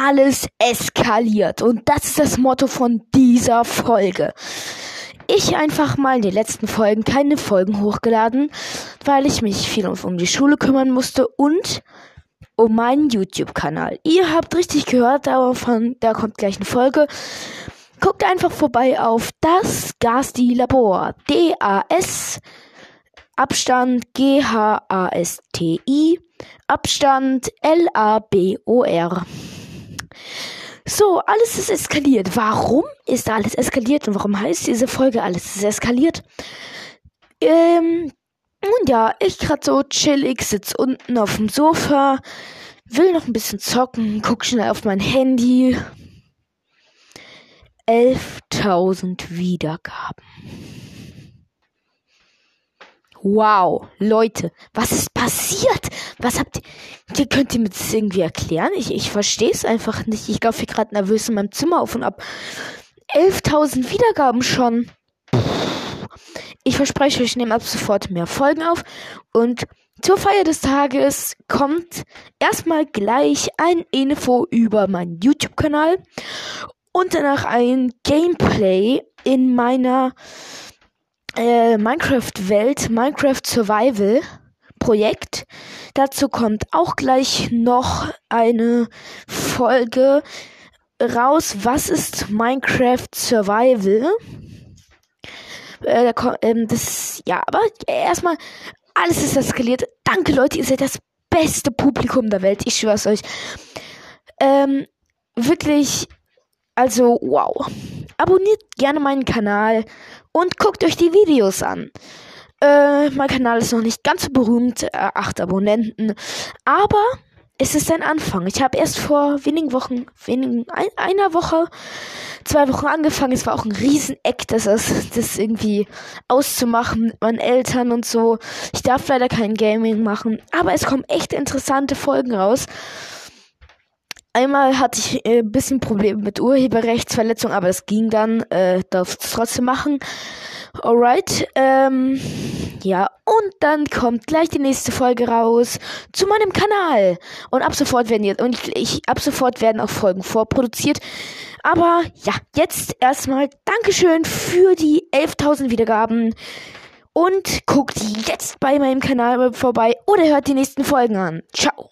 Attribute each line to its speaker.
Speaker 1: alles eskaliert. Und das ist das Motto von dieser Folge. Ich einfach mal in den letzten Folgen keine Folgen hochgeladen, weil ich mich viel um die Schule kümmern musste und um meinen YouTube-Kanal. Ihr habt richtig gehört, davon, da kommt gleich eine Folge. Guckt einfach vorbei auf das Gasti Labor. D-A-S Abstand G-H-A-S-T-I Abstand L-A-B-O-R. So, alles ist eskaliert. Warum ist alles eskaliert und warum heißt diese Folge alles ist eskaliert? Ähm, und ja, ich gerade so chillig, sitz unten auf dem Sofa, will noch ein bisschen zocken, guck schnell auf mein Handy. 11.000 Wiedergaben. Wow, Leute, was ist passiert? Was habt ihr, könnt ihr mir das irgendwie erklären? Ich, ich verstehe es einfach nicht. Ich laufe hier gerade nervös in meinem Zimmer auf und ab. 11.000 Wiedergaben schon. Ich verspreche euch, ich nehme ab sofort mehr Folgen auf. Und zur Feier des Tages kommt erstmal gleich ein Info über meinen YouTube-Kanal und danach ein Gameplay in meiner äh, Minecraft-Welt, Minecraft Survival Projekt. Dazu kommt auch gleich noch eine Folge raus. Was ist Minecraft Survival? Äh, ähm, das, ja, aber erstmal, alles ist eskaliert. Danke, Leute, ihr seid das beste Publikum der Welt. Ich schwör's euch. Ähm, wirklich, also, wow. Abonniert gerne meinen Kanal und guckt euch die Videos an. Äh, mein Kanal ist noch nicht ganz so berühmt, äh, acht Abonnenten, aber es ist ein Anfang. Ich habe erst vor wenigen Wochen, wenigen, ein, einer Woche, zwei Wochen angefangen. Es war auch ein Rieseneck, das, das irgendwie auszumachen mit meinen Eltern und so. Ich darf leider kein Gaming machen, aber es kommen echt interessante Folgen raus. Einmal hatte ich äh, ein bisschen Probleme mit Urheberrechtsverletzung, aber das ging dann, äh, darf es trotzdem machen. Alright, ähm, ja, und dann kommt gleich die nächste Folge raus zu meinem Kanal. Und ab sofort werden jetzt, und ich, ich, ab sofort werden auch Folgen vorproduziert. Aber ja, jetzt erstmal Dankeschön für die 11.000 Wiedergaben. Und guckt jetzt bei meinem Kanal vorbei oder hört die nächsten Folgen an. Ciao.